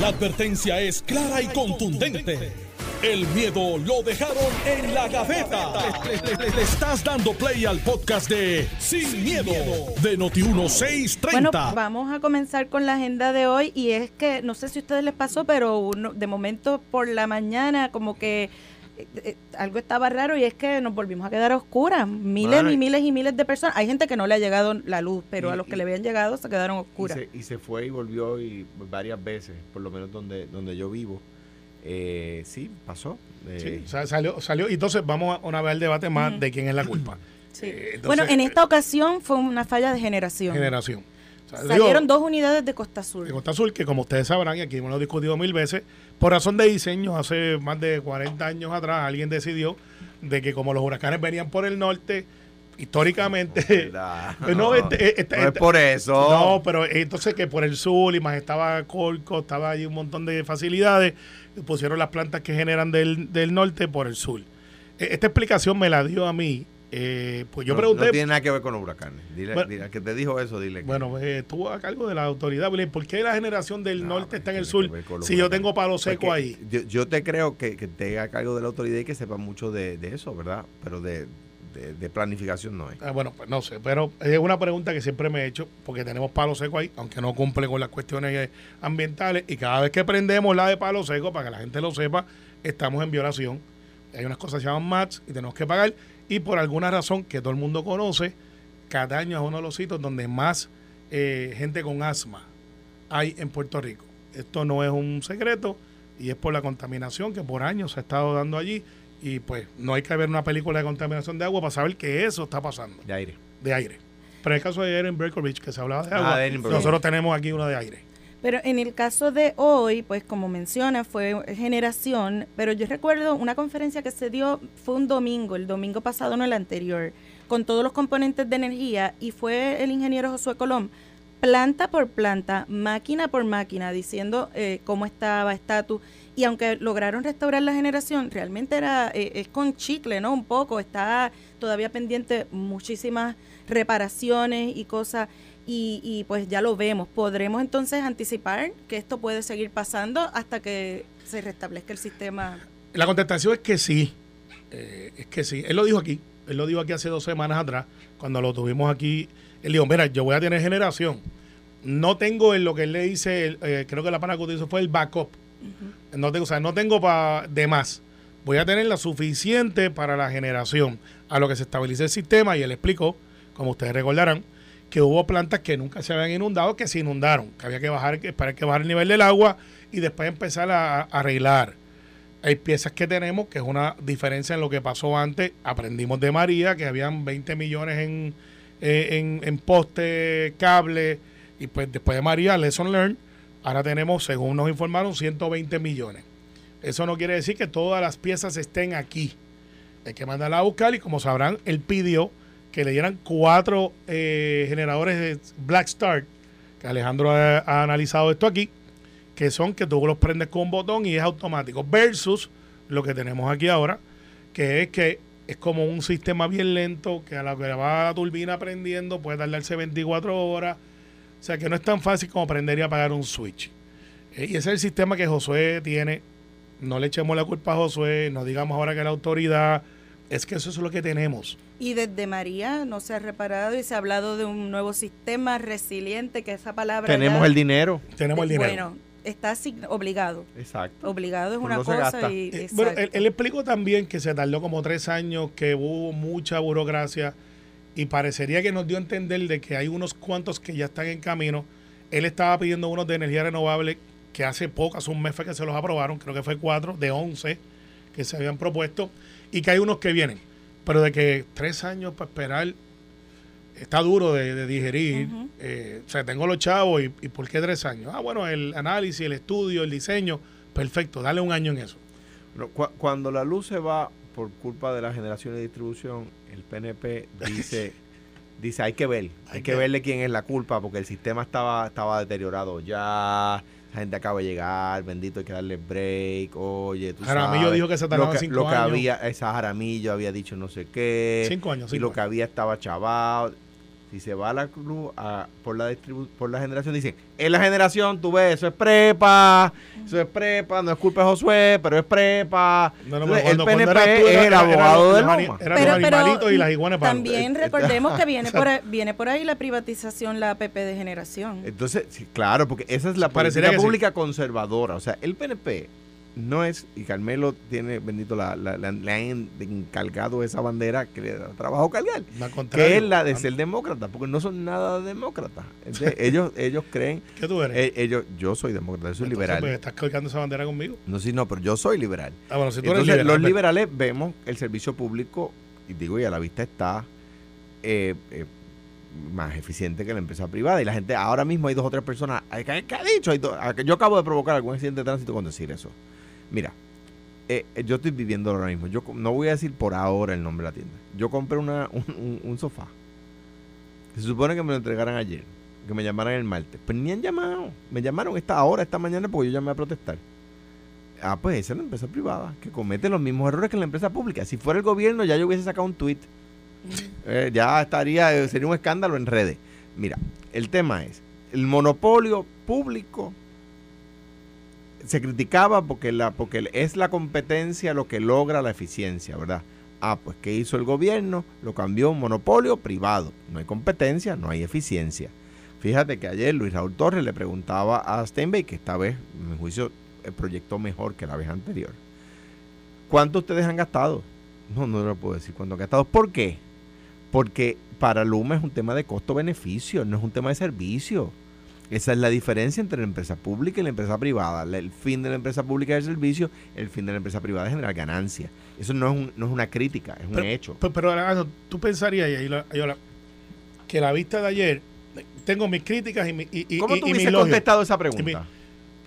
La advertencia es clara y contundente. El miedo lo dejaron en la gaveta. Le, estás dando play al podcast de Sin, miedo, de Noti1630. Bueno, vamos a comenzar con la agenda de hoy y es que no sé si a ustedes les pasó, pero uno, de momento por la mañana como que eh, eh, algo estaba raro y es que nos volvimos a quedar a oscuras. Miles y miles y miles de personas. Hay gente que no le ha llegado la luz, pero Y- a los que y- le habían llegado se quedaron Y oscuras. se, y se fue y volvió y varias veces, por lo menos donde, donde yo vivo. Eh, sí, pasó. Eh, Sí, sa- salió, salió. Y entonces vamos a una vez al debate más de quién es la culpa. Sí. Eh, entonces, bueno, en esta ocasión fue una falla de generación. generación. O sea, Salieron digo, dos unidades de Costa Azul. de Costa Azul, que como ustedes sabrán, y aquí hemos discutido mil veces, por razón de diseño, hace más de 40 años atrás, alguien decidió de que como los huracanes venían por el norte, históricamente... Pues no, este- este- No es este- por eso. No, pero entonces que por el sur y más estaba Colco, estaba allí un montón de facilidades, pusieron las plantas que generan del, del norte por el sur. E- Esta explicación me la dio a mí, eh, pues yo No- pregunté, No tiene nada que ver con los huracanes. Dile, Bueno. dile que te dijo eso, dile. que- bueno, pues, estuvo a cargo de la autoridad, ¿por qué la generación del No, norte está en el sur si yo tengo palo seco ahí? Yo, yo te creo que, que te haga cargo de la autoridad y que sepa mucho de, de eso, ¿verdad? Pero de, de- de planificación no es. Ah, bueno, pues no sé, pero es una pregunta que siempre me he hecho, porque tenemos palo seco ahí, aunque no cumple con las cuestiones eh, ambientales, y cada vez que prendemos la de palo seco, para que la gente lo sepa, estamos en violación. Hay unas cosas que se llaman MATS y tenemos que pagar, y por alguna razón que todo el mundo conoce, Cataño es uno de los sitios donde más eh, gente con asma hay en Puerto Rico. Esto no es un secreto y es por la contaminación que por años se ha estado dando allí y pues no hay que ver una película de contaminación de agua para saber que eso está pasando, De aire. de aire. Pero en el caso de Erin Berkovich, que se hablaba de Ah, agua, de Brockovich. nosotros tenemos aquí una de aire. Pero en el caso de hoy, pues como menciona, fue generación, pero yo recuerdo una conferencia que se dio, fue un domingo, el domingo pasado, no el anterior, con todos los componentes de energía, y fue el ingeniero Josué Colón, planta por planta, máquina por máquina, diciendo eh, cómo estaba, estatus, y aunque lograron restaurar la generación, realmente era, eh, es con chicle, ¿no? Un poco, está todavía pendiente muchísimas reparaciones y cosas y, y pues ya lo vemos. ¿Podremos entonces anticipar que esto puede seguir pasando hasta que se restablezca el sistema? La contestación es que sí, eh, es que sí. Él lo dijo aquí, él lo dijo aquí hace dos semanas atrás, cuando lo tuvimos aquí. Él dijo, mira, yo voy a tener generación. No tengo en lo que él le dice, eh, creo que la palabra que utilizó fue el backup. no tengo, o sea, no tengo pa- de más. Voy a tener la suficiente para la generación. A lo que se estabilice el sistema, y él explicó, como ustedes recordarán, que hubo plantas que nunca se habían inundado, que se inundaron, que había que bajar, esperar que bajar el nivel del agua y después empezar a, a arreglar. Hay piezas que tenemos que es una diferencia en lo que pasó antes. Aprendimos de María que habían 20 millones en, eh, en, en poste, cable, y pues después de María, lesson learned, ahora tenemos, según nos informaron, 120 millones. Eso no quiere decir que todas las piezas estén aquí. Hay que mandarla a buscar y como sabrán, él pidió que le dieran cuatro eh, generadores de Black Start, que Alejandro ha, analizado esto aquí, que son que tú los prendes con un botón y es automático, versus lo que tenemos aquí ahora, que es que es como un sistema bien lento, que a la que va la turbina prendiendo puede tardarse 24 horas, o sea que no es tan fácil como prender y apagar un switch. Eh, y ese es el sistema que Josué tiene. No le echemos la culpa a Josué, no digamos ahora que la autoridad, es que eso es lo que tenemos. Y desde María no se ha reparado y se ha hablado de un nuevo sistema resiliente, que esa palabra... Tenemos ya- el dinero. Tenemos el dinero. Bueno, está asign- obligado. Exacto. Obligado es una no cosa y... Eh, bueno, él, exacto. él explicó también que se tardó como tres años, que hubo mucha burocracia y parecería que nos dio a entender de que hay unos cuantos que ya están en camino. Él estaba pidiendo unos de energía renovable que hace poco, hace un mes fue que se los aprobaron, creo que fue cuatro de once que se habían propuesto y que hay unos que vienen. Pero de que tres años para esperar está duro de, de digerir. Eh, o sea, tengo los chavos y, y ¿por qué tres años? Ah, bueno, el análisis, el estudio, el diseño, perfecto, dale un año en eso. Cuando la luz se va por culpa de la generación y distribución, el PNP dice, dice hay que ver, hay, Hay que que- verle quién es la culpa, porque el sistema estaba, estaba deteriorado ya, la gente acaba de llegar, bendito hay que darle break, oye, tú Jaramillo sabes, dijo que se que, cinco lo que años. había, esa Jaramillo había dicho no sé qué, Cinco años, y cinco lo que había estaba chavado. Si se va a la cruz a- por, la distribu- por la generación, dicen, es la generación, tú ves, eso es prepa, eso es prepa, no es culpa de Josué, pero es prepa. No, no, Entonces, el PNP tú, es era- el era abogado los- de los ani- Loma. Eran los animalitos y las iguanas para también recordemos que viene por, ahí, viene por ahí la privatización, la APP de generación. Entonces, sí, claro, porque esa es la Parecería política sí. pública conservadora. O sea, el PNP no es, y Carmelo tiene, bendito, la, la- la- le han encargado esa bandera que le da trabajo cargar, que es la de ser demócrata, porque no son nada demócratas. Entonces, ellos, ellos creen, ¿Qué tú eres? eh, ellos, yo soy demócrata, yo soy Entonces, liberal. pues, estás colgando esa bandera conmigo. No, sí, no, pero yo soy liberal. Ah, bueno, si tú eres liberal, los pues, liberales vemos el servicio público, y digo, y a la vista está eh, eh, más eficiente que la empresa privada. Y la gente, ahora mismo hay dos o tres personas, ¿qué, qué ha dicho? Hay do- que yo acabo de provocar algún accidente de tránsito con decir eso. Mira, eh, eh, yo estoy viviendo ahora mismo. Yo no voy a decir por ahora el nombre de la tienda. Yo compré una, un, un- un sofá. Se supone que me lo entregaran ayer, que me llamaran el martes. Pero ni han llamado. Me llamaron esta hora, esta mañana, porque yo llamé a protestar. Ah, pues esa es la empresa privada, que comete los mismos errores que la empresa pública. Si fuera el gobierno, ya yo hubiese sacado un tweet. Eh, ya estaría, sería un escándalo en redes. Mira, el tema es, el monopolio público se criticaba porque, la, porque es la competencia lo que logra la eficiencia, ¿verdad? Ah, pues ¿qué hizo el gobierno? Lo cambió a un monopolio privado. No hay competencia, no hay eficiencia. Fíjate que ayer Luis Raúl Torres le preguntaba a Steinbeck, que esta vez, en mi juicio, proyectó mejor que la vez anterior. ¿Cuánto ustedes han gastado? No, no lo puedo decir cuánto han gastado. ¿Por qué? Porque para Luma es un tema de costo-beneficio, no es un tema de servicio. Esa es la diferencia entre la empresa pública y la empresa privada. El fin de la empresa pública es el servicio, el fin de la empresa privada es generar ganancia. Eso no es, un- no es una crítica, es un Pero- hecho. Pero, pero Alejandro, tú pensarías, y ahí la- que la vista de ayer, tengo mis críticas y, mi, y, ¿Cómo y- tú y mis contestado esa pregunta?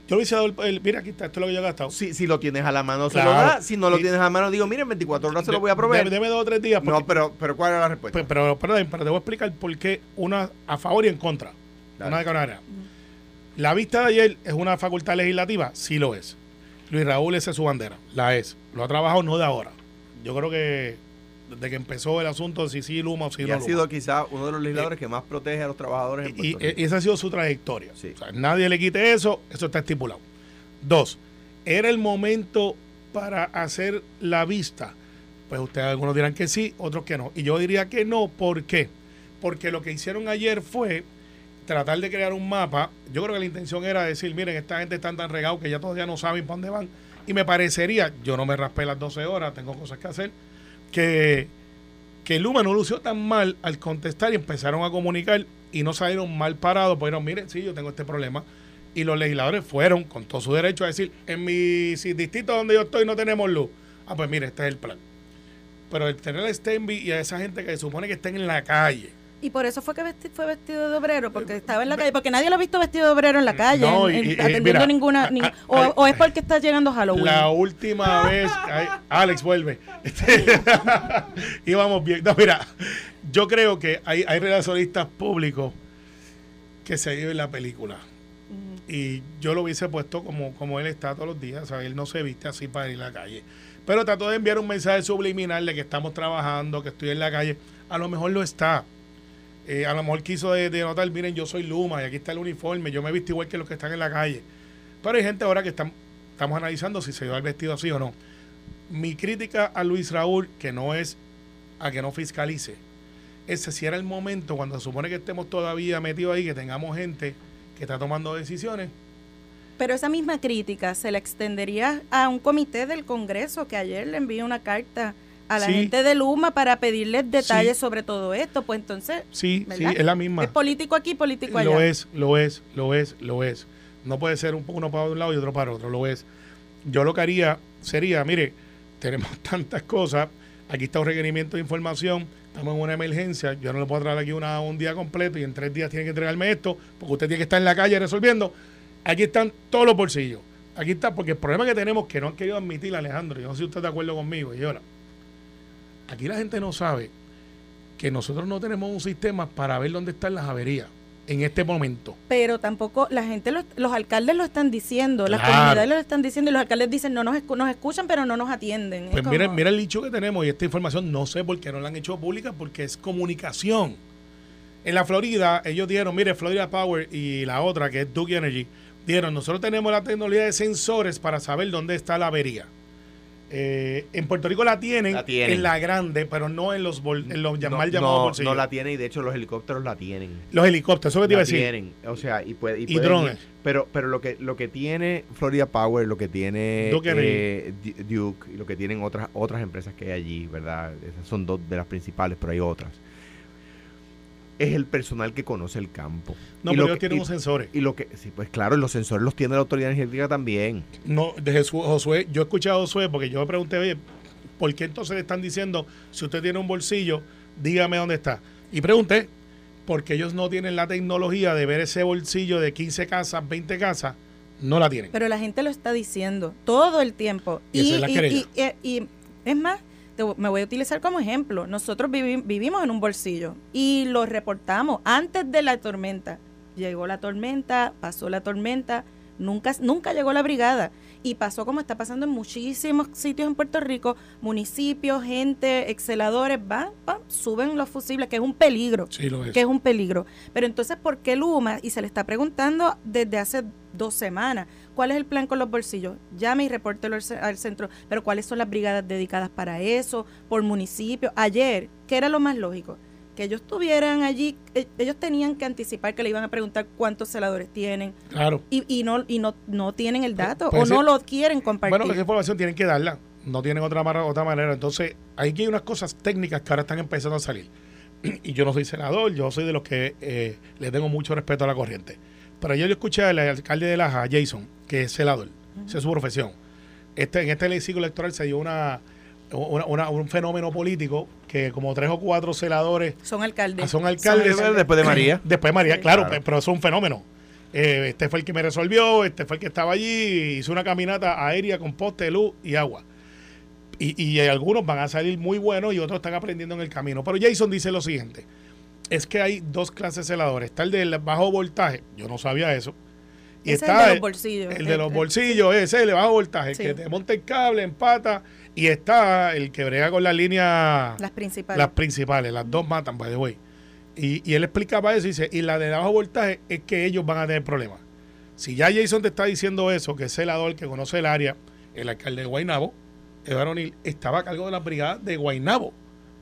Yo lo hice dado el, el- mira, aquí está, esto es lo que yo he gastado. Si, si lo tienes a la mano, se lo da. Si no lo tienes a la mano, digo, mira, en 24 horas se lo voy a proveer. Deme, dos o tres días. porque- no, pero, pero ¿cuál era la respuesta? Pues, pero, perdón, pero te voy a explicar por qué una a favor y en contra. Dale. Una de cada manera. La vista de ayer es una facultad legislativa, sí lo es. Luis Raúl esa es su bandera, la es. Lo ha trabajado no de ahora. Yo creo que desde que empezó el asunto de si sí Luma o si y no ha sido quizá uno de los legisladores que más protege a los trabajadores en Y, Puerto Rico. y esa ha sido su trayectoria. Sí. O sea, nadie le quite eso, eso está estipulado. Dos, ¿era el momento para hacer la vista? Pues ustedes algunos dirán que sí, otros que no. Y yo diría que no, ¿por qué? Porque lo que hicieron ayer fue tratar de crear un mapa. Yo creo que la intención era decir, miren, esta gente está tan regado que ya todavía no saben para dónde van. Y me parecería, yo no me raspé las 12 horas, tengo cosas que hacer, que, que Luma no lució tan mal al contestar y empezaron a comunicar y no salieron mal parados, pues dijeron, miren, sí, yo tengo este problema. Y los legisladores fueron con todo su derecho a decir, en mi distrito donde yo estoy no tenemos luz. Ah, pues mire, este es el plan. Pero el tener a Stenby y a esa gente que se supone que estén en la calle. Y por eso fue que vesti- fue vestido de obrero, porque estaba en la calle, porque nadie lo ha visto vestido de obrero en la calle, No, en- y- en- y- y atendiendo mira, ninguna... a- o, a- o es porque está llegando Halloween. La última vez, ay, Alex vuelve. Íbamos bien. No, mira, yo creo que hay, hay relacionistas públicos que se viven la película. Y yo lo hubiese puesto como, como él está todos los días. O sea, él no se viste así para ir a la calle. Pero trató de enviar un mensaje subliminal de que estamos trabajando, que estoy en la calle. A lo mejor lo está. Eh, a lo mejor quiso de, de miren, yo soy Luma y aquí está el uniforme, yo me he visto igual que los que están en la calle. Pero hay gente ahora que están, estamos analizando si se lleva el vestido así o no. Mi crítica a Luis Raúl, que no es a que no fiscalice, es si era el momento cuando se supone que estemos todavía metidos ahí, que tengamos gente que está tomando decisiones. Pero esa misma crítica se le extendería a un comité del Congreso que ayer le envió una carta a la Sí. gente de Luma para pedirles detalles Sí. sobre todo esto. Pues entonces, Sí, ¿verdad? sí, es la misma. es político aquí, político allá. Lo es, lo es, lo es, lo es. No puede ser un, uno para un lado y otro para otro, lo es. Yo lo que haría sería, mire, tenemos tantas cosas, aquí está un requerimiento de información, estamos en una emergencia, yo no le puedo traer aquí una, un día completo y en tres días tiene que entregarme esto, porque usted tiene que estar en la calle resolviendo. Aquí están todos los bolsillos. Aquí está, porque el problema que tenemos que no han querido admitir, Alejandro, yo no sé si usted está de acuerdo conmigo, y ahora, aquí la gente no sabe que nosotros no tenemos un sistema para ver dónde están las averías en este momento. Pero tampoco la gente, los, los alcaldes lo están diciendo, las comunidades lo están diciendo y los alcaldes dicen, no nos, escu- nos escuchan, pero no nos atienden. Es Pues mira, mira el dicho que tenemos y esta información no sé por qué no la han hecho pública porque es comunicación. En la Florida, ellos dieron, mire, Florida Power y la otra, que es Duke Energy, dieron, nosotros tenemos la tecnología de sensores para saber dónde está la avería. Eh, en Puerto Rico la tienen, La tienen. en la grande, pero no en los, bol- en los No, mal llamados no, bolsillos. no la tiene y de hecho los helicópteros la tienen. Los helicópteros, eso que te iba a decir. tienen, o sea, y, puede, Y pueden drones. ir. pero pero lo que lo que tiene Florida Power, lo que tiene Duke eh, Du- Duke y lo que tienen otras otras empresas que hay allí, ¿verdad? Esas son dos de las principales, pero hay otras. Es el personal que conoce el campo. No, y pero lo ellos que- tienen y- unos sensores. y lo que sí, pues claro, los sensores los tiene la autoridad energética también. No, de Jesús, Josué, yo escuché a Josué porque yo me pregunté, oye, ¿por qué entonces le están diciendo, si usted tiene un bolsillo, dígame dónde está? Y pregunté, porque ellos no tienen la tecnología de ver ese bolsillo de 15 casas, 20 casas, no la tienen. Pero la gente lo está diciendo todo el tiempo. Y esa es la querella. y- y- y es más, te me voy a utilizar como ejemplo. Nosotros vivi- vivimos en un bolsillo y lo reportamos antes de la tormenta. Llegó la tormenta, pasó la tormenta, nunca, nunca llegó la brigada. Y pasó como está pasando en muchísimos sitios en Puerto Rico, municipios, gente, exceladores, van, van, suben los fusibles, que es un peligro Sí, lo es. que es un peligro. Pero entonces, ¿por qué Luma? Y se le está preguntando desde hace dos semanas, ¿cuál es el plan con los bolsillos? Llame y repórtelo al al centro, pero ¿cuáles son las brigadas dedicadas para eso? Por municipio. Ayer, ¿qué era lo más lógico? Que ellos tuvieran allí, eh, ellos tenían que anticipar que le iban a preguntar cuántos celadores tienen Claro. y, y no y no, no tienen el dato pues o no ese- lo quieren compartir. Bueno, esa información tienen que darla. No tienen otra, otra manera. Entonces, aquí hay unas cosas técnicas que ahora están empezando a salir. Y yo no soy senador, yo soy de los que eh, le tengo mucho respeto a la corriente. Pero yo escuché al alcalde de Laja, Jason, que es celador. Esa es su profesión. Este, en este ciclo electoral se dio una, una- una- un fenómeno político que como tres o cuatro celadores son alcaldes. Son alcaldes. Después de María. Después de María, Sí. claro, Claro. pe- pero eso es un fenómeno. Eh, este fue el que me resolvió, este fue el que estaba allí, hizo una caminata aérea con poste, luz y agua. Y, y algunos van a salir muy buenos y otros están aprendiendo en el camino. Pero Jason dice lo siguiente, es que hay dos clases de celadores. Está el del bajo voltaje, yo no sabía eso. Y es está el de los bolsillos. el de los bolsillos, ese es el de bajo voltaje, el Sí. que te monta el cable, empata. Y está el que brega con la línea Las principales. las principales, las dos matan, by the way. Y, y él explicaba eso y dice, y la de bajo voltaje es que ellos van a tener problemas. Si ya Jason te está diciendo eso, que es celador, que conoce el área, el alcalde de Guaynabo, Eduardo O'Neill, estaba a cargo de la brigada de Guaynabo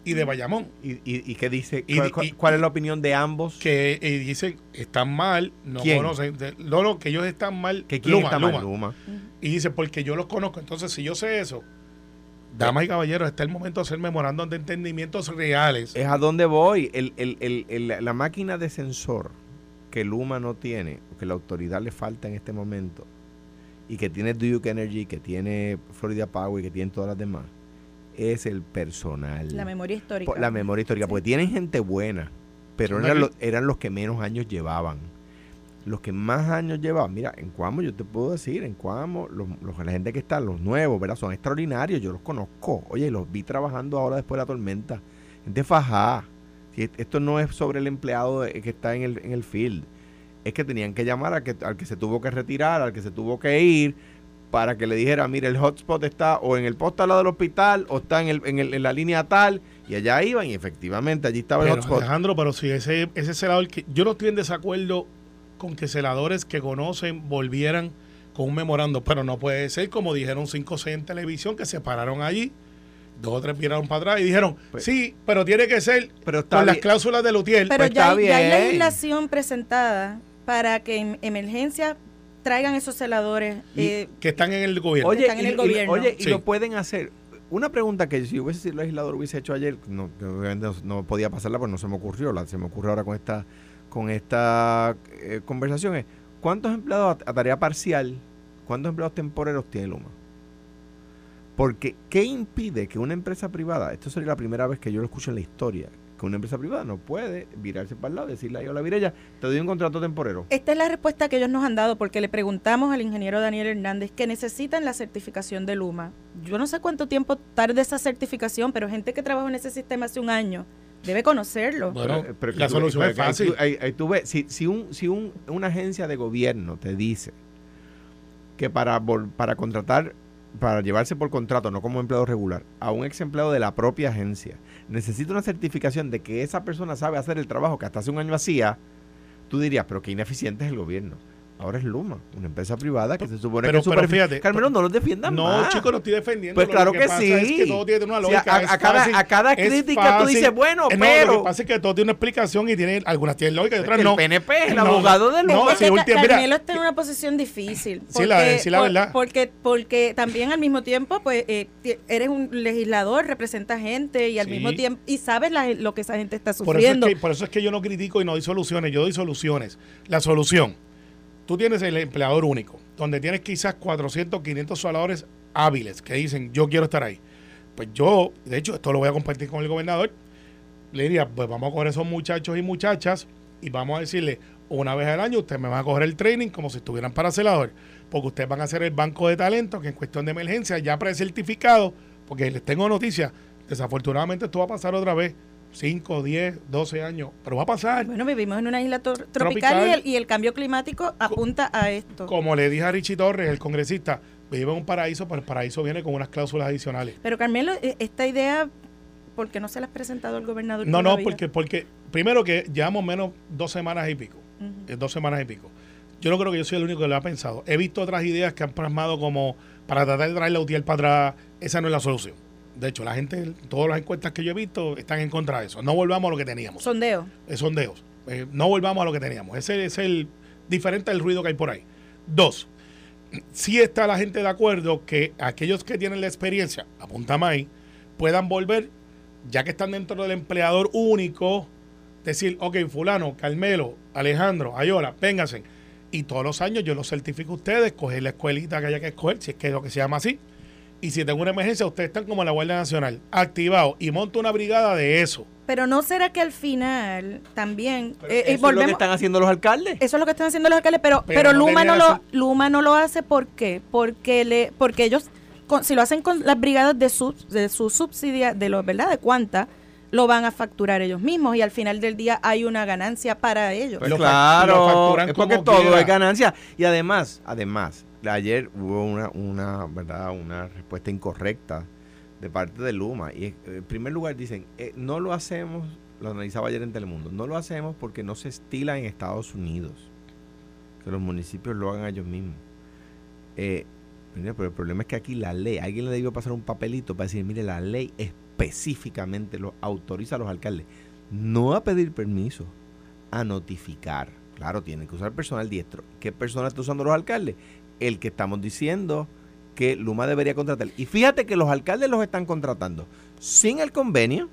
y de Bayamón. ¿Y, y, y qué dice? Y- ¿Cuál, y- cuál- cuál es la opinión de ambos? Que dicen, están mal, no ¿Quién? conocen. No, no, que ellos están mal. ¿Que quién Luma, está mal? Luma. Luma. Y dice, porque yo los conozco. Entonces, si yo sé eso, damas y caballeros, está el momento de hacer memorandos de entendimientos reales. Es a dónde voy. El, el- el- el- la máquina de sensor que Luma no tiene, o que la autoridad le falta en este momento, y que tiene Duke Energy, que tiene Florida Power, y que tiene todas las demás, es el personal. La memoria histórica. La memoria histórica, Sí. porque tienen gente buena, pero los, eran los que menos años llevaban. Los que más años llevaban, mira, en Cuamo yo te puedo decir, en Cuamo, los, los- la gente que está, los nuevos, ¿verdad? Son extraordinarios, yo los conozco. Oye, los vi trabajando ahora después de la tormenta. Gente fajada. Si est- esto no es sobre el empleado de- que está en el, en el field. Es que tenían que llamar al que, al que se tuvo que retirar, al que se tuvo que ir, para que le dijera, mire, el hotspot está o en el poste al lado del hospital, o está en, el, en, el- en la línea tal, y allá iban, y efectivamente allí estaba el hotspot. Alejandro, pero si ese, ese celador, que yo no estoy en desacuerdo con que celadores que conocen volvieran con un memorando, pero no puede ser como dijeron 5 o 6 en televisión que se pararon allí, dos o tres viraron para atrás y dijeron, Pues- sí, pero tiene que ser Pero está con las bien. cláusulas de Lutiel. Pero Pues ya, está hay, ya hay bien. legislación presentada para que en emergencia traigan esos celadores. eh, que están en el gobierno. Oye, están en y, el y- gobierno. oye, y lo pueden hacer. Una pregunta que si hubiese sido el legislador hubiese hecho ayer, no, obviamente no, no podía pasarla porque no se me ocurrió, la, se me ocurre ahora con esta con esta eh, conversación es, ¿cuántos empleados a, tarea parcial, cuántos empleados temporeros tiene Luma? Porque, ¿qué impide que una empresa privada, esto sería la primera vez que yo lo escucho en la historia, que una empresa privada no puede virarse para el lado, decirle a la Virella, te doy un contrato temporero? esta es la respuesta que ellos nos han dado porque le preguntamos al ingeniero Daniel Hernández que necesitan la certificación de Luma. Yo no sé cuánto tiempo tarde esa certificación, pero gente que trabaja en ese sistema hace un año debe conocerlo. Bueno, Pero- pero que la tú- solución es fácil. ahí- ahí- ahí tú ves, si, si, un, si un- una agencia de gobierno te dice que para, para contratar para llevarse por contrato, no como empleado regular, a un ex empleado de la propia agencia, necesita una certificación de que esa persona sabe hacer el trabajo que hasta hace un año hacía, tú dirías, pero qué ineficiente es el gobierno. Ahora es Luma, una empresa privada que se supone Pero- que es pero super- fíjate, Carmelo, no los defiendan No, más. chicos, no estoy defendiendo. Pues Lo claro que pasa sí. Es que todo tiene una O sea, lógica. a- cada- fácil, a cada es crítica tú dices, bueno, Eh, no, pero- Lo que pasa es que todo tiene una explicación y tiene algunas tienen lógica y otras el no. PNP es el No, abogado de no, Luma. Que última- mira. Carmelo está en una posición difícil. Sí, la- sí, la verdad. Porque, porque también al mismo tiempo, pues, eh, eres un legislador, representa gente y al Sí. mismo tiempo, y sabes la- lo que esa gente está Por eso, es sufriendo. que, por eso es que yo no critico y no doy soluciones, yo doy soluciones. La solución, tú tienes el empleador único, donde tienes quizás 400, 500 soladores hábiles que dicen, yo quiero estar ahí. Pues yo, de hecho, esto lo voy a compartir con el gobernador, le diría, pues vamos a coger esos muchachos y muchachas y vamos a decirle, una vez al año ustedes me van a coger el training como si estuvieran para celador, porque ustedes van a hacer el banco de talento que en cuestión de emergencia ya precertificado, porque les tengo noticias, desafortunadamente esto va a pasar otra vez, 5, 10, 12 años, pero va a pasar. Bueno, vivimos en una isla tropical, Tropical. Y, el, y el cambio climático apunta a esto. Como le dije a Richie Torres, el congresista, vivimos en un paraíso, pero el paraíso viene con unas cláusulas adicionales. Pero Carmelo, eh, esta idea, ¿por qué no se la has presentado al gobernador? No, no, porque, porque primero que llevamos menos dos semanas y pico. Eh, dos semanas y pico. Yo no creo que yo soy el único que lo ha pensado. He visto otras ideas que han plasmado como para tratar de traer la UTIEL para atrás. Esa no es la solución. De hecho, la gente, todas las encuestas que yo he visto están en contra de eso. No volvamos a lo que teníamos. Sondeo. Eh, sondeos. Eh, no volvamos a lo que teníamos. Ese es el diferente del ruido que hay por ahí. Dos, sí está la gente de acuerdo que aquellos que tienen la experiencia, apunta ahí, puedan volver, ya que están dentro del empleador único, decir, ok, fulano, Carmelo, Alejandro, Ayola, vénganse. Y todos los años yo los certifico a ustedes, coger la escuelita que haya que escoger, si es que es lo que se llama así. Y si tengo una emergencia, ustedes están como la Guardia Nacional, activados, y monto una brigada de eso. Pero no será que al final también eh, eso eh, es lo que volvemos están haciendo los alcaldes. eso es lo que están haciendo los alcaldes, pero Pero pero, no Luma no lo Luma no lo hace ¿por qué? Porque le porque ellos con- si lo hacen con las brigadas de su de su subsidia de los, ¿verdad? De cuánta lo van a facturar ellos mismos y al final del día hay una ganancia para ellos. Pues Lo fac- lo claro, facturan es porque como todo quiera. es ganancia. Y además, además, ayer hubo una, una, ¿verdad? una respuesta incorrecta de parte de Luma. Y eh, en primer lugar dicen, eh, no lo hacemos, lo analizaba ayer en Telemundo, no lo hacemos porque no se estila en Estados Unidos. Que los municipios lo hagan ellos mismos. Eh, pero el problema es que aquí la ley, alguien le debió pasar un papelito para decir, mire, la ley específicamente lo autoriza a los alcaldes no a pedir permiso, a notificar. Claro, tienen que usar personal diestro. ¿Qué personal está usando los alcaldes? El que estamos diciendo que Luma debería contratar. Y fíjate que los alcaldes los están contratando sin el convenio,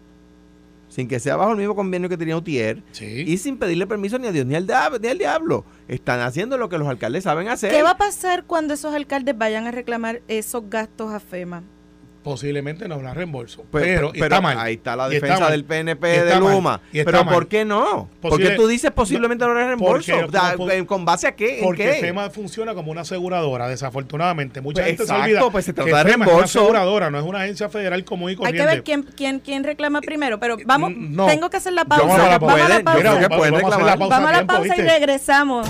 sin que sea bajo el mismo convenio que tenía UTIER, Sí. y sin pedirle permiso ni a Dios ni al, diab- ni al diablo. Están haciendo lo que los alcaldes saben hacer. ¿Qué va a pasar cuando esos alcaldes vayan a reclamar esos gastos a FEMA? Posiblemente no habrá reembolso. Pues, pero, pero está mal. ahí está la está defensa mal. del PNP Y de está mal. Luma. Y está Pero mal. ¿por qué no? ¿Por Posible- qué tú dices posiblemente no habrá reembolso? Porque- porque- eh, ¿Con base a qué? ¿En Porque qué? FEMA funciona como una aseguradora, desafortunadamente. Mucha Pues gente exacto, se olvida pues se que trata de FEMA es una reembolso. aseguradora, no es una agencia federal común y Hay corriente. que ver quién, quién, quién reclama primero, pero vamos, Mm, no. tengo que hacer la Yo pausa. vamos a la Vamos a la pausa. Mira, que vamos a la pausa Vamos a la tiempo, pausa y regresamos.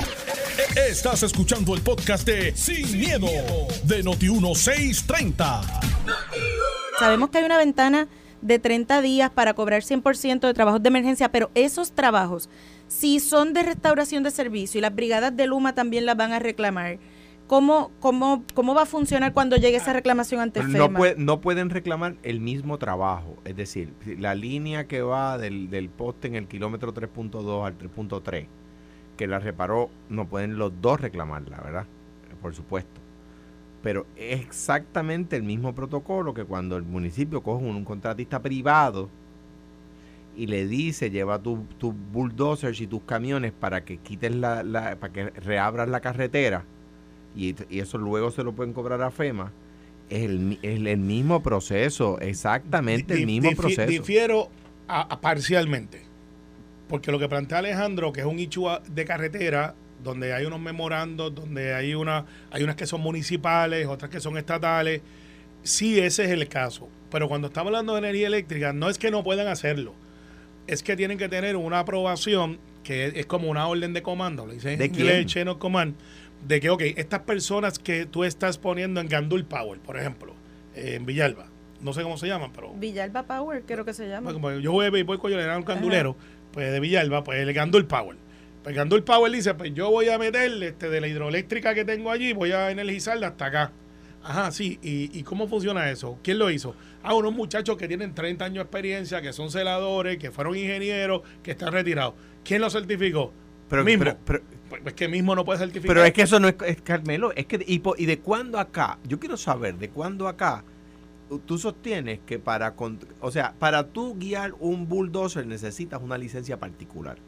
Estás escuchando el podcast de Sin, miedo, de Noti1630. Sabemos que hay una ventana de 30 días para cobrar 100% de trabajos de emergencia, pero esos trabajos, si son de restauración de servicio y las brigadas de Luma también las van a reclamar, ¿cómo, cómo, cómo va a funcionar cuando llegue esa reclamación ante FEMA? no, puede- no pueden reclamar el mismo trabajo. Es decir, la línea que va del, del poste en el kilómetro 3.2 al 3.3, que la reparó, no pueden los dos reclamarla, ¿verdad? Por supuesto. Pero es exactamente el mismo protocolo que cuando el municipio coge un, un contratista privado y le dice, lleva tus tu bulldozers y tus camiones para que quites la, la- para que reabras la carretera y, y eso luego se lo pueden cobrar a FEMA. Es el, es el mismo proceso, exactamente el mismo difi- proceso. Difiero a- a parcialmente. Porque lo que plantea Alejandro, que es un hecho de carretera, donde hay unos memorandos, donde hay una, hay unas que son municipales, otras que son estatales, sí ese es el caso. Pero cuando estamos hablando de energía eléctrica, no es que no puedan hacerlo, es que tienen que tener una aprobación que es, es como una orden de comando, le dicen ¿De en inglés quién? chain of command, de que, ok, estas personas que tú estás poniendo en Gandul Power, por ejemplo, eh, en Villalba, no sé cómo se llaman, pero Villalba Power, creo que se llama. bueno, como yo voy, voy con yo le dan un candulero, pues de Villalba, pues el Gandul Power. Pues Gandul Power dice, pues yo voy a meterle este, de la hidroeléctrica que tengo allí, voy a energizarla hasta acá. Ajá, sí. ¿Y, ¿Y cómo funciona eso? ¿Quién lo hizo? Ah, unos muchachos que tienen 30 años de experiencia, que son celadores, que fueron ingenieros, que están retirados. ¿Quién lo certificó? Pero, mismo. pero- pero- Pues es que mismo no puede certificar. pero es que eso no es, es Carmelo, es que y, y de cuándo acá, yo quiero saber de cuándo acá tú sostienes que para o sea, para tú guiar un bulldozer necesitas una licencia particular.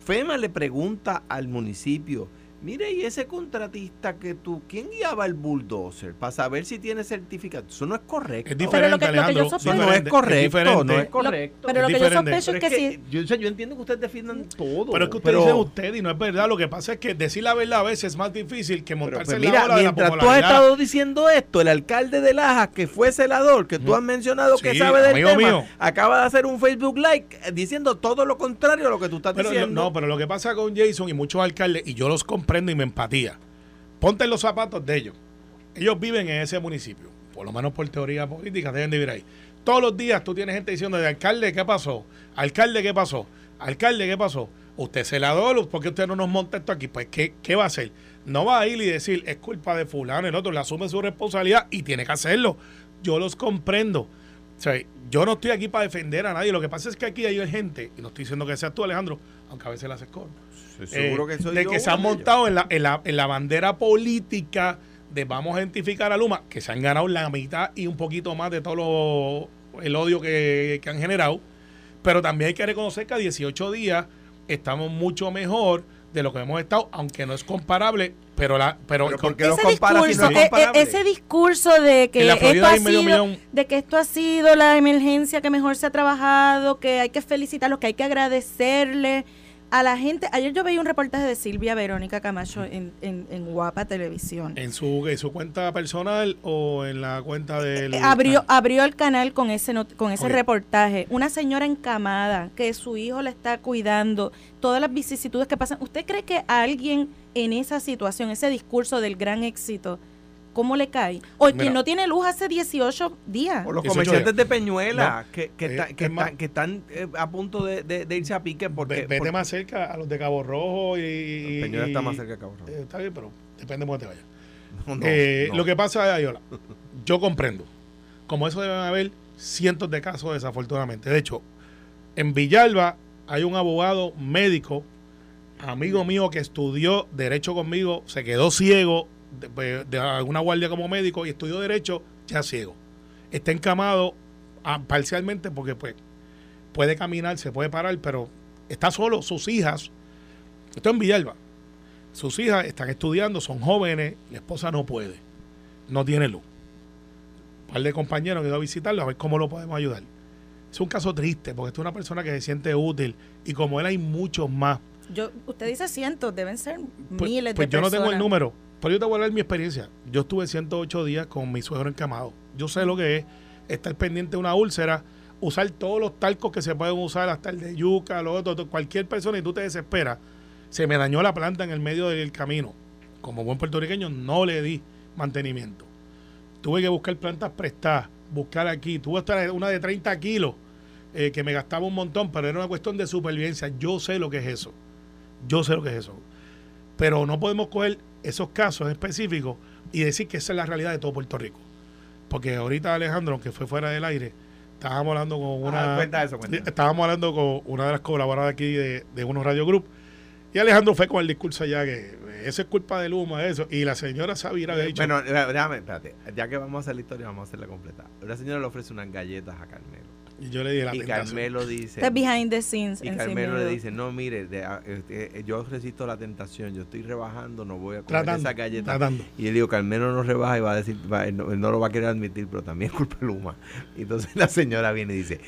FEMA le pregunta al municipio, mire, y ese contratista que tú, ¿quién guiaba el bulldozer? Para saber si tiene certificado. Eso no es correcto. Es Pero diferente, lo que- lo que yo Alejandro. sospecho- Eso no es correcto, diferente. no es Lo- correcto. pero lo Es que yo sospecho Pero es que, si yo, o sea, yo entiendo que ustedes defiendan todo. Pero es que ustedes pero- dicen usted y no es verdad. Lo que pasa es que decir la verdad a veces es más difícil que Pero, montarse pues, en mira, la ola de la mientras tú has estado diciendo esto, el alcalde de Lajas, que fue celador, que tú has mencionado que Sí, sabe del tema, mío. acaba de hacer un Facebook Live eh, diciendo todo lo contrario a lo que tú estás Pero lo- diciendo. no, pero lo que pasa con Jason y muchos alcaldes, y yo los y me empatía, ponte los zapatos de ellos. Ellos viven en ese municipio, por lo menos por teoría política, deben de vivir ahí. Todos los días tú tienes gente diciendo, de alcalde, ¿qué pasó? Alcalde, ¿qué pasó? Alcalde, ¿qué pasó? Usted es celador, ¿por qué usted no nos monta esto aquí? Pues, ¿qué, qué va a hacer? No va a ir y decir, es culpa de fulano, el otro, le asume su responsabilidad y tiene que hacerlo. Yo los comprendo. O sea, yo no estoy aquí para defender a nadie. Lo que pasa es que aquí hay gente, y no estoy diciendo que seas tú, Alejandro, aunque a veces la haces con, Sí, seguro eh, que soy de yo que se han montado en la, en, la, en la bandera política de vamos a identificar a Luma, que se han ganado la mitad y un poquito más de todo lo- el odio que, que han generado. Pero también hay que reconocer que a 18 días estamos mucho mejor de lo que hemos estado, aunque no es comparable, pero la pero, Pero con- ¿por qué lo ese si discurso, no es e- e- comparable? ese discurso de que esto ha sido, millón. de que esto ha sido la emergencia que mejor se ha trabajado, que hay que felicitarlos, que hay que agradecerle a la gente. Ayer yo veía un reportaje de Silvia Verónica Camacho en, en, en Guapa Televisión. en su, en su cuenta personal o en la cuenta del... Eh, abrió, abrió el canal con ese con ese reportaje. Una señora encamada que su hijo la está cuidando, todas las vicisitudes que pasan. ¿Usted cree que alguien en esa situación, ese discurso del gran éxito, cómo le cae? O Mira. quien no tiene luz hace 18 días. O los 18 comerciantes de Peñuela No, que, que, eh, que es están, que están eh, a punto de, de- de irse a pique porque, Ve- vete porque- más cerca a los de Cabo Rojo y... Peñuela está más cerca de Cabo Rojo. Eh, está bien, pero depende de dónde te vayas. No, Eh, no. Lo que pasa es, Ayola, yo comprendo. Como eso deben haber cientos de casos, desafortunadamente. De hecho, en Villalba hay un abogado médico, amigo mío que estudió Derecho conmigo, se quedó ciego de, pues, de alguna guardia como médico y estudió Derecho ya ciego. Está encamado ah, parcialmente porque pues puede caminar, se puede parar, pero está solo. Sus hijas, esto en Villalba, sus hijas están estudiando, son jóvenes, la esposa no puede, no tiene luz. Un par de compañeros han ido a visitarlo a ver cómo lo podemos ayudar. Es un caso triste porque es una persona que se siente útil y como él hay muchos más. Yo, usted dice cientos, deben ser Pues, miles pues de yo no tengo el número, pero yo te voy a hablar mi experiencia. Yo estuve 108 días con mi suegro encamado. Yo sé lo que es estar pendiente de una úlcera, usar todos los talcos que se pueden usar, hasta el de yuca, lo otro, cualquier persona y tú te desesperas. Se me dañó la planta en el medio del camino. Como buen puertorriqueño no le di mantenimiento. Tuve que buscar plantas prestadas, buscar aquí. Tuve hasta una de 30 kilos eh, que me gastaba un montón, pero era una cuestión de supervivencia. Yo sé lo que es eso. Yo sé lo que es eso. Pero no podemos coger esos casos específicos y decir que esa es la realidad de todo Puerto Rico. Porque ahorita Alejandro, que fue fuera del aire, estábamos hablando con una... Ah, cuenta eso, cuenta. Estábamos hablando con una de las colaboradoras aquí de, de unos Radio Group. Y Alejandro fue con el discurso allá que eso es culpa de Luma, eso. Y la señora Sabira había dicho... Bueno, déjame, espérate. Ya que vamos a hacer la historia, vamos a hacerla completa. Una señora le ofrece unas galletas a Carmelo. Y yo le dije la Y tentación. Carmelo dice... Este es behind the scenes. Y Carmelo le dice, no, mire, de- a- este, eh, yo resisto la tentación, yo estoy rebajando, no voy a comer Tratando, esa galleta. tratando. Y él dijo, Carmelo no rebaja y va a decir, va- él no, él no lo va a querer admitir, pero también es culpa de Luma. Y entonces la señora viene y dice,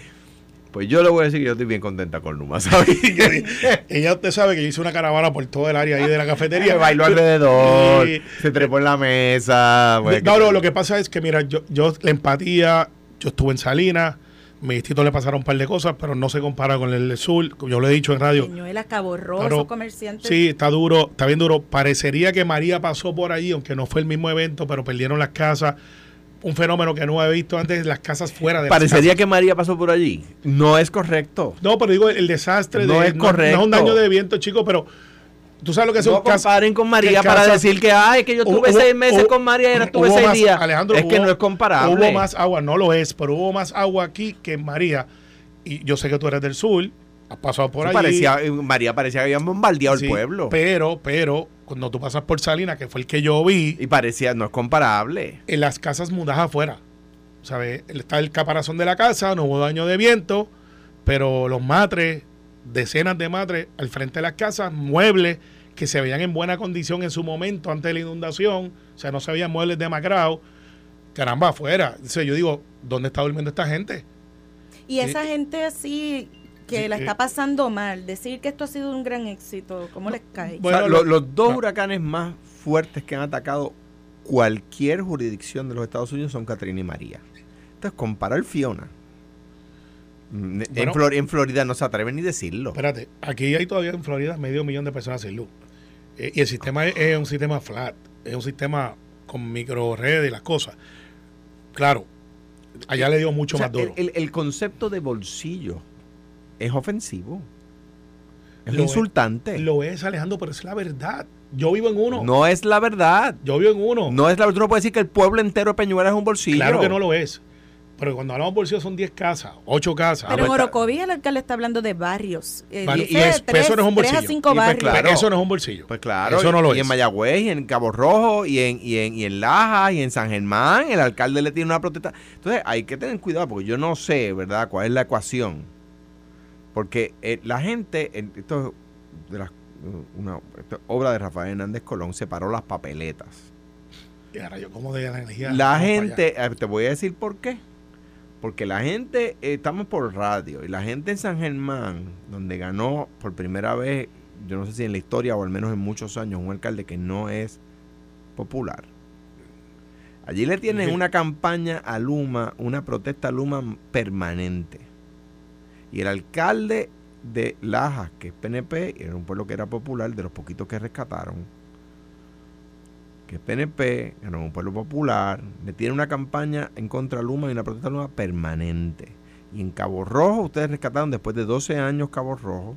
pues yo le voy a decir que yo estoy bien contenta con Luma, ¿sabes? Ella usted sabe que yo hice una caravana por todo el área ahí de la cafetería. bailó alrededor, se trepó en la mesa. bueno, no, no, lo que pasa es que, mira, yo, yo la empatía, yo estuve en Salinas, Ministrito le pasaron un par de cosas, pero no se compara con el del sur. Yo lo he dicho en radio. Peñuela, Cabo Rojo, Claro. comerciantes. Sí, está duro, está bien duro. Parecería que María pasó por allí, aunque no fue el mismo evento, pero perdieron las casas. Un fenómeno que no he visto antes, las casas fuera de Parecería que María pasó por allí. No es correcto. No, pero digo, el desastre No de, es No, es un correcto. daño de viento, chicos, pero tú sabes lo que son No comparen con María para casas- decir que, ay, que yo Hubo- seis meses hubo- con María y ahora estuve hubo seis más- días. Alejandro, es que no es comparable. Hubo más agua, no lo es, pero hubo más agua aquí que en María. Y yo sé que tú eres del sur, has pasado por Eso allí. parecía, eh, María parecía que habían bombardeado Sí, el pueblo. Pero, pero, cuando tú pasas por Salinas, que fue el que yo vi, Y parecía, no es comparable. en las casas mudas afuera. ¿Sabes? Está el caparazón de la casa, no hubo daño de viento, pero los matres, decenas de matres al frente de las casas, muebles que se veían en buena condición en su momento antes de la inundación, o sea, no se veían muebles demacrados, caramba, afuera. Entonces yo digo, ¿dónde está durmiendo esta gente? Y esa gente así que Sí, la eh. está pasando mal, decir que esto ha sido un gran éxito, ¿cómo les cae? Bueno, O sea, lo- lo- los dos no. huracanes más fuertes que han atacado cualquier jurisdicción de los Estados Unidos son Katrina y María. Entonces, comparar Fiona. Mm, en, Bueno. Flor- en Florida no se atreven ni decirlo. Espérate, aquí hay todavía en Florida medio millón de personas sin luz. Eh, y el sistema es, es un sistema flat, es un sistema con micro redes y las cosas. Claro, allá le dio mucho O sea, más duro. el, concepto de bolsillo es ofensivo. Es Lo es. insultante. Lo es, Alejandro, pero es la verdad. Yo vivo en uno. No es la verdad. Yo vivo en uno. No es la verdad. Tú no puedes decir que el pueblo entero de Peñuela es un bolsillo. claro que no lo es. Pero cuando hablamos de bolsillo son 10 casas, 8 casas. Pero en pues, Orocovis el alcalde está hablando de barrios. Eh, dice Y es- tres, eso no es un tres a bolsillo. cinco Y pues, barrios. claro. Eso no es un bolsillo. Pues claro, Eso y, no lo y es. en Mayagüez, y en Cabo Rojo, y en, y en, y en Laja, y en San Germán, el alcalde le tiene una protesta. Entonces hay que tener cuidado, porque yo no sé, ¿verdad?, cuál es la ecuación. Porque eh, la gente, en- esto es de las, una esto es obra de Rafael Hernández Colón, separó las papeletas. Y ahora yo como de la energía. La gente, eh, te voy a decir por qué. Porque la gente, eh, estamos por radio, y la gente en San Germán, donde ganó por primera vez, yo no sé si en la historia o al menos en muchos años, un alcalde que no es popular. Allí le tienen una campaña a Luma, una protesta a Luma permanente. Y el alcalde de Lajas, que es PNP, era un pueblo que era popular, de los poquitos que rescataron, que es PNP, que no es un pueblo popular, le tiene una campaña en contra Luma y una protesta Luma permanente. Y en Cabo Rojo, ustedes rescataron después de 12 años Cabo Rojo,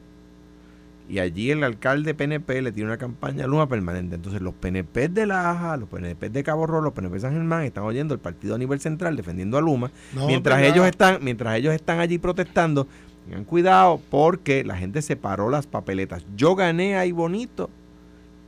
y allí el alcalde PNP le tiene una campaña a Luma permanente. Entonces los PNP de La Aja, los PNP de Cabo Rojo, los PNP de San Germán están oyendo el partido a nivel central defendiendo a Luma, No, mientras ellos están, mientras ellos están allí protestando, tengan cuidado porque la gente separó las papeletas. Yo gané ahí bonito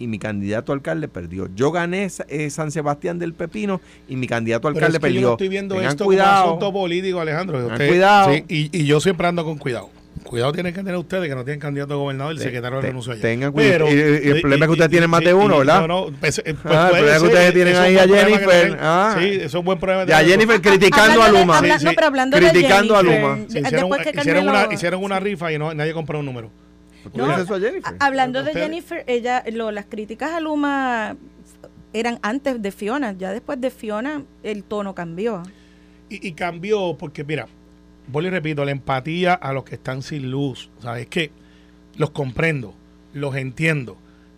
y mi candidato a alcalde perdió. Yo gané eh, San Sebastián del Pepino y mi candidato a Pero alcalde es que perdió. yo no estoy viendo Tengan esto cuidado. como asunto político, Alejandro. Cuidado. sí, y, y yo siempre ando con cuidado. Cuidado tienen que tener ustedes que no tienen candidato a gobernador, el secretario te- renunció ayer. tengan cuidado. Y- y el problema es que ustedes tienen más de uno, y- ¿verdad? No, no, pues, pues Ah, el problema es que ustedes tienen ahí a Jennifer. tienen. Ah. Sí, eso es un buen problema. Ya tenerlo. Jennifer criticando a Luma. habla- Sí, no, sí. pero hablando de Criticando a Luma. Sí, hicieron, después que hicieron una, hicieron una rifa y no, nadie compró un número. ¿Tú No, eso a Jennifer? Hablando de Jennifer, ella, lo- las críticas a Luma eran antes de Fiona, ya después de Fiona el tono cambió. Y, y cambió porque, mira, vuelvo y repito, la empatía a los que están sin luz. ¿Sabes? Es que los comprendo, los entiendo,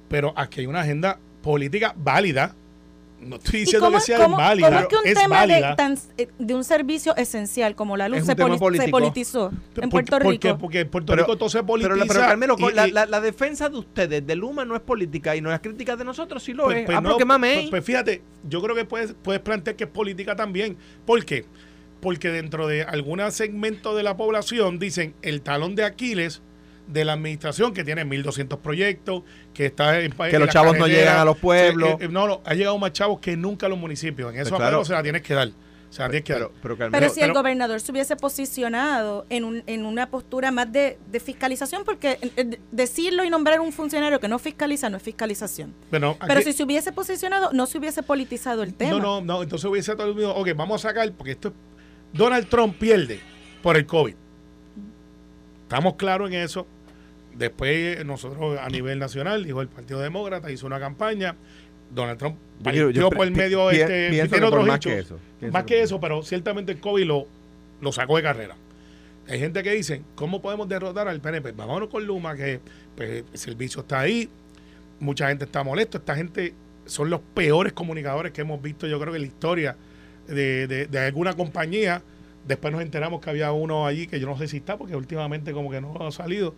pero aquí hay una agenda política válida. No estoy ¿Y diciendo cómo, que sea cómo- inválida, cómo es que un es tema de, válida. tan- eh, de un servicio esencial como la luz Es se, poli- politizó en ¿Por- Puerto por Rico? qué? Porque en Puerto Pero- Rico todo se politiza. Pero, pero Carmelo, y- la, y- la- la defensa de ustedes de Luma no es política y no las críticas de nosotros sí lo Pues, es. pues ah, no, pero qué mamey. pues- pues fíjate, yo creo que puedes, puedes plantear que es política también. ¿Por qué? Porque dentro de algún segmento de la población dicen el talón de Aquiles de la administración que tiene 1.200 proyectos, que está en Que los chavos no llegan a los pueblos. no, no, ha llegado más chavos que nunca a los municipios. En eso Pues claro. Se la tienes que dar. Se la tienes que dar. pero, pero, Pero, Carmelo, si el pero- gobernador se hubiese posicionado en, un, en una postura más de, de fiscalización, porque eh, eh, decirlo y nombrar un funcionario que no fiscaliza no es fiscalización. Pero, Pero si se hubiese posicionado, no se hubiese politizado el tema. No, no, no. Entonces hubiese todo el mundo, ok, vamos a sacar, porque esto es- Donald Trump pierde por el COVID. Estamos claros en eso. Después nosotros a nivel nacional, dijo el Partido Demócrata, hizo una campaña. Donald Trump yo quiero- yo partió por el medio, pi- este, tiene otros más hechos. que eso. Más que- eso, pero ciertamente el COVID lo, lo sacó de carrera. Hay gente que dice, ¿cómo podemos derrotar al PNP? Vámonos con Luma, que pues, el servicio está ahí, mucha gente está molesto, esta gente son los peores comunicadores que hemos visto, yo creo que en la historia de, de, de alguna compañía. Después nos enteramos que había uno allí que yo no sé si está, porque últimamente como que no ha salido,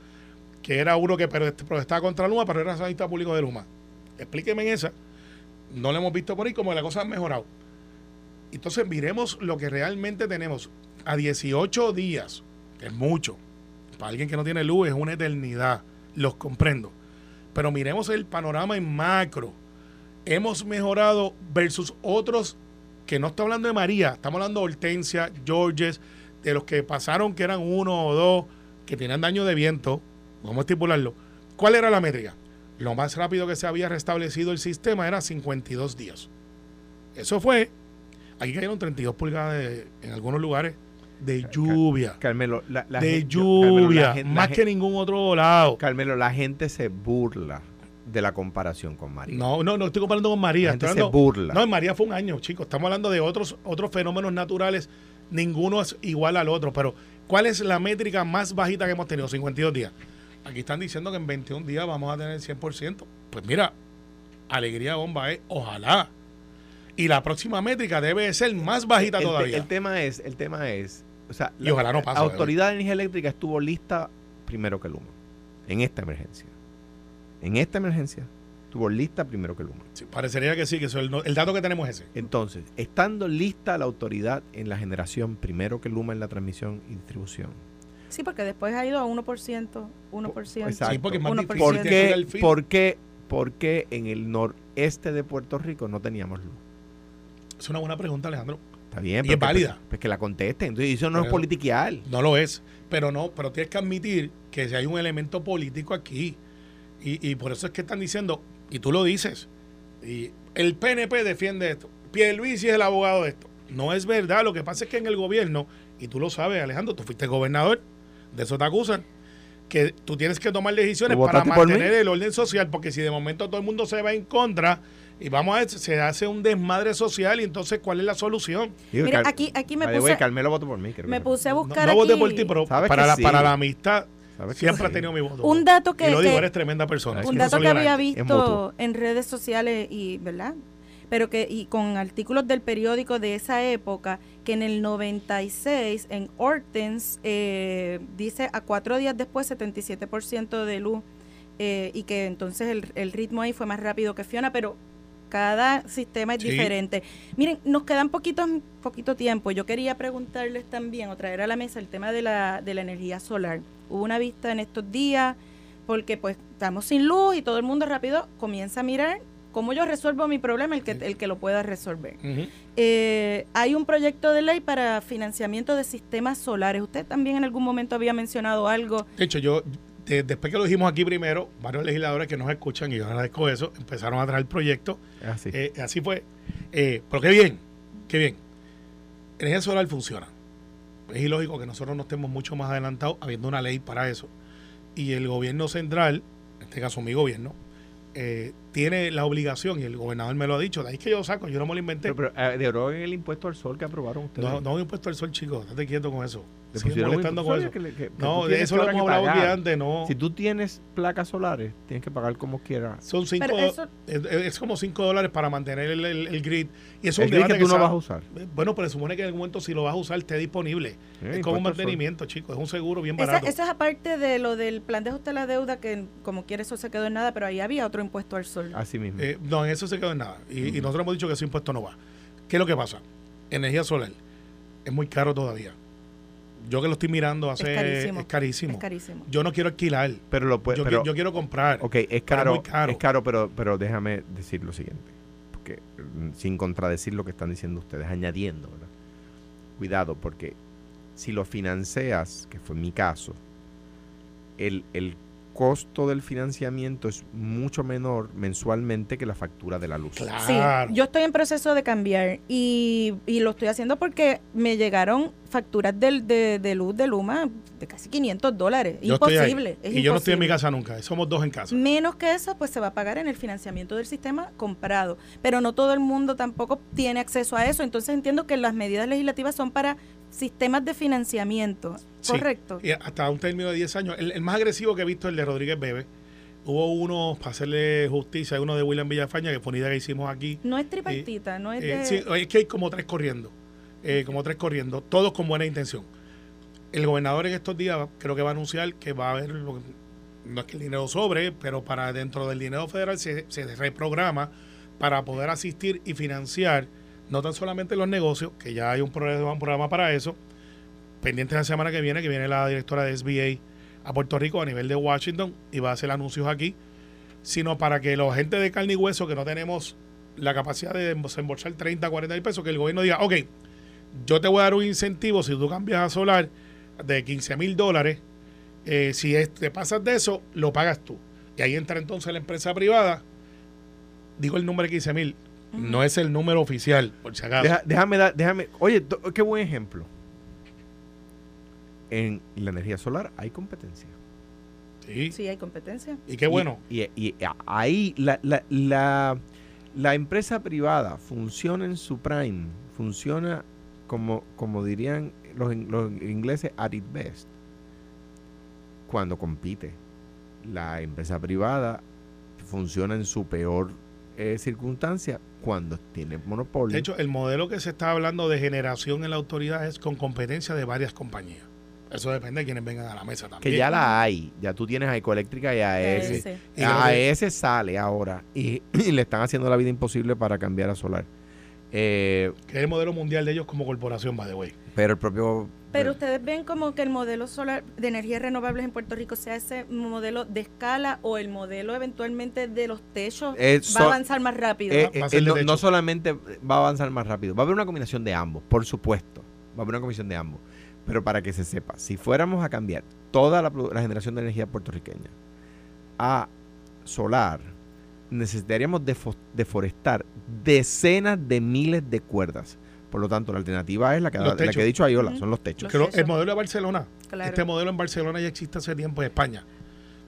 que era uno que protestaba contra Luma, pero era sanista público de Luma. Explíqueme en esa. No lo hemos visto por ahí, como la cosa ha mejorado. Entonces miremos lo que realmente tenemos. A 18 días, que es mucho. Para alguien que no tiene luz es una eternidad. Los comprendo. Pero miremos el panorama en macro. Hemos mejorado versus otros que no está hablando de María, estamos hablando de Hortensia, Georges, de los que pasaron que eran uno o dos que tenían daño de viento, vamos a estipularlo. ¿Cuál era la métrica? Lo más rápido que se había restablecido el sistema era 52 días. Eso fue, aquí cayeron 32 pulgadas en algunos lugares de lluvia. Carmelo, la, de lluvia, más que ningún otro lado. Carmelo, la gente se burla de la comparación con María. No, no, no estoy comparando con María. La se burla. No, en María fue un año, chicos. Estamos hablando de otros, otros fenómenos naturales. Ninguno es igual al otro. Pero, ¿cuál es la métrica más bajita que hemos tenido? 52 días. Aquí están diciendo que en 21 días vamos a tener 100%. Pues mira, alegría bomba es ojalá. Y la próxima métrica debe ser más bajita todavía. el tema es, el tema es, o sea, y ojalá no pase. La Autoridad de Energía Eléctrica estuvo lista primero que el humo en esta emergencia en esta emergencia estuvo lista primero que Luma. Sí, parecería que sí, que eso, el, el, dato que tenemos es ese. Entonces, estando lista la autoridad en la generación primero que Luma en la transmisión y distribución. Sí, porque después ha ido a 1%, 1%. Exacto. Sí, porque es más ¿Por qué, ¿por, qué, ¿Por qué en el noreste de Puerto Rico no teníamos luz? Es una buena pregunta, Alejandro. Está bien, y es válida. Pues, que la contesten. Entonces, eso no es politiquial. No lo es. Pero no, pero tienes que admitir que si hay un elemento político aquí, y, por eso es que están diciendo, y tú lo dices, y el PNP defiende esto, Pierluisi es el abogado de esto. No es verdad, lo que pasa es que en el gobierno, y tú lo sabes Alejandro, tú fuiste gobernador, de eso te acusan, que tú tienes que tomar decisiones para mantener el orden social, porque si de momento todo el mundo se va en contra, y vamos a ver, se hace un desmadre social y entonces ¿cuál es la solución? Mira, aquí, aquí me puse, por mí, me puse a buscar no, no por ti, pero para la, para la amistad Siempre ha tenido mi voto. Un dato que. Y lo digo, eres tremenda persona. Un dato que había visto en, redes sociales y, ¿verdad? Pero que, y con artículos del periódico de esa época, que en el 96, en Hortens, eh, dice a cuatro días después 77% de luz, eh, y que entonces el, el ritmo ahí fue más rápido que Fiona, pero cada sistema es diferente. Miren, nos quedan poquito, poquito tiempo. Yo quería preguntarles también o traer a la mesa el tema de la, de la energía solar. Hubo una vista en estos días porque pues estamos sin luz y todo el mundo rápido comienza a mirar cómo yo resuelvo mi problema, el que, el que lo pueda resolver. Eh, hay un proyecto de ley para financiamiento de sistemas solares. Usted también en algún momento había mencionado algo. De hecho, yo después que lo dijimos aquí primero, varios legisladores que nos escuchan, y yo agradezco eso, empezaron a traer el proyecto. Así, eh, así fue. Eh, pero qué bien, qué bien. Energía solar funciona. Es ilógico que nosotros no estemos mucho más adelantados habiendo una ley para eso. Y el gobierno central, en este caso mi gobierno, eh, tiene la obligación, y el gobernador me lo ha dicho, de ahí que yo saco, yo no me lo inventé. Pero, pero de oro el impuesto al sol que aprobaron ustedes. No, no impuesto al sol, chicos, estate quieto con eso molestando con eso. no, de eso lo hemos hablado aquí antes, no. Si tú tienes placas solares, tienes que pagar como quieras. Son cinco, es, como 5 dólares para mantener el, el, grid. Y eso el grid que tú no vas a usar. Bueno, pero se supone que en algún momento si lo vas a usar esté disponible. es como un mantenimiento, chicos. Es un seguro bien barato. eso es aparte de lo del plan de ajuste a la deuda, que como quiere eso se quedó en nada, pero ahí había otro impuesto al sol. Así mismo. Eh, no, en eso se quedó en nada. Y, y nosotros hemos dicho que ese impuesto no va. ¿Qué es lo que pasa? Energía solar es muy caro todavía yo que lo estoy mirando hace es carísimo. Es carísimo. Yo no quiero alquilar. Pero lo puede, yo, yo, quiero comprar. Ok, es caro, Es caro, pero, pero déjame decir lo siguiente. Porque mm, sin contradecir lo que están diciendo ustedes, añadiendo, ¿verdad? Cuidado, porque si lo financias, que fue mi caso, el, el costo del financiamiento es mucho menor mensualmente que la factura de la luz. Sí, yo estoy en proceso de cambiar y, y lo estoy haciendo porque me llegaron facturas de, de, de luz de Luma de casi 500 dólares. imposible. y yo no estoy en mi casa nunca, somos dos en casa. Menos que eso, pues se va a pagar en el financiamiento del sistema comprado. Pero no todo el mundo tampoco tiene acceso a eso. Entonces entiendo que las medidas legislativas son para sistemas de financiamiento, Sí, ¿correcto? y hasta un término de 10 años. El, el más agresivo que he visto es el de Rodríguez Bebe. Hubo uno, para hacerle justicia, uno de William Villafaña, que fue una idea que hicimos aquí. No es tripartita, no es Eh, de... sí, es que hay como tres corriendo. eh, como tres corriendo, todos con buena intención. El gobernador en estos días creo que va a anunciar que va a haber, no es que el dinero sobre, pero para dentro del dinero federal se, se reprograma para poder asistir y financiar no tan solamente los negocios, que ya hay un programa, para eso, pendiente la semana que viene, que viene la directora de SBA a Puerto Rico a nivel de Washington y va a hacer anuncios aquí, sino para que los gente de carne y hueso que no tenemos la capacidad de desembolsar 30, 40 mil pesos, que el gobierno diga, ok, yo te voy a dar un incentivo si tú cambias a solar de 15 mil dólares, eh, si te pasas de eso, lo pagas tú. Y ahí entra entonces la empresa privada, digo el número de 15 mil, no es el número oficial, por si acaso. Deja- déjame dar, déjame. Oye, to- qué buen ejemplo. En la energía solar hay competencia. Sí. Sí, hay competencia. Y qué bueno. Y, y- y ahí la, la, la, la empresa privada funciona en su prime, funciona como, como dirían los, los ingleses at its best, cuando compite. La empresa privada funciona en su peor eh, circunstancia cuando tiene monopolio. De hecho, el modelo que se está hablando de generación en la autoridad es con competencia de varias compañías. Eso depende de quienes vengan a la mesa también. que ya la hay, ya tú tienes a Ecoeléctrica y a AES. Ese. Y que- AES sale ahora y, y le están haciendo la vida imposible para cambiar a solar. Eh, Que es el modelo mundial de ellos como corporación, by the way. pero el propio... Pero ustedes ven como que el modelo solar de energías renovables en Puerto Rico sea ese modelo de escala o el modelo eventualmente de los techos Eh, va so- a avanzar más rápido. Eh, eh, no, solamente va a avanzar más rápido, va a haber una combinación de ambos, por supuesto. Va a haber una combinación de ambos. Pero para que se sepa, si fuéramos a cambiar toda la, generación de energía puertorriqueña a solar, necesitaríamos defo- deforestar decenas de miles de cuerdas. Por lo tanto, la alternativa es la que, la que he dicho Ayola, Ujú. son los techos. El modelo de Barcelona, Claro. este modelo en Barcelona ya existe hace tiempo en España.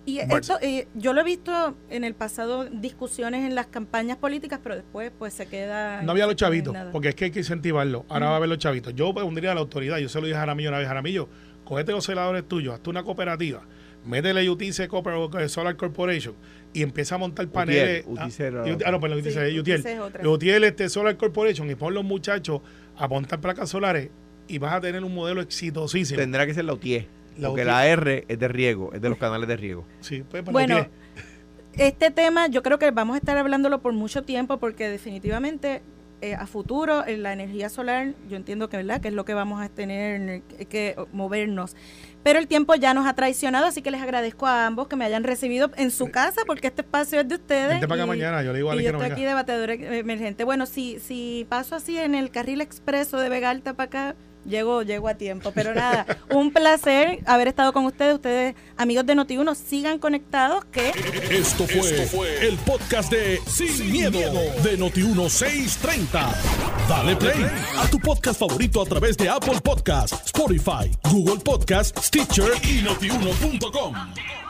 Y esto, eh, yo lo he visto en el pasado discusiones en las campañas políticas, pero después pues se queda... No había los chavitos, nada. porque es que hay que incentivarlo. Ahora va a haber los chavitos. Yo pondría a la autoridad, yo se lo dije a Jaramillo una vez, Jaramillo, cogete los celadores tuyos, hazte una cooperativa, métele UTC Cooper- Solar Corporation y empieza a montar paneles. Utiel, ah, Utiel ah, no, perdón, Sí, UTC, UTC UTIEL. es otra. UTIEL, este Solar Corporation y pon los muchachos a montar placas solares y vas a tener un modelo exitosísimo. Tendrá que ser la UTIE. La porque UTIE. la R es de riego, es de los canales de riego. Sí, pues, pues, Bueno, UTIEL. este tema yo creo que vamos a estar hablándolo por mucho tiempo porque definitivamente eh, a futuro en la energía solar yo entiendo que verdad que es lo que vamos a tener que, movernos. Pero el tiempo ya nos ha traicionado así que les agradezco a ambos que me hayan recibido en su casa porque este espacio es de ustedes Vente para acá mañana, yo le digo a y yo no estoy venga. aquí de batedora emergente. Bueno si si paso así en el carril expreso de Vega Alta para acá Llego, llego a tiempo, pero nada, un placer haber estado con ustedes. Ustedes, amigos de Noti1, sigan conectados que Esto fue, el podcast de Sin, miedo, de Noti1630. Dale play a tu podcast favorito a través de Apple Podcasts, Spotify, Google Podcasts, Stitcher y notiuno.com.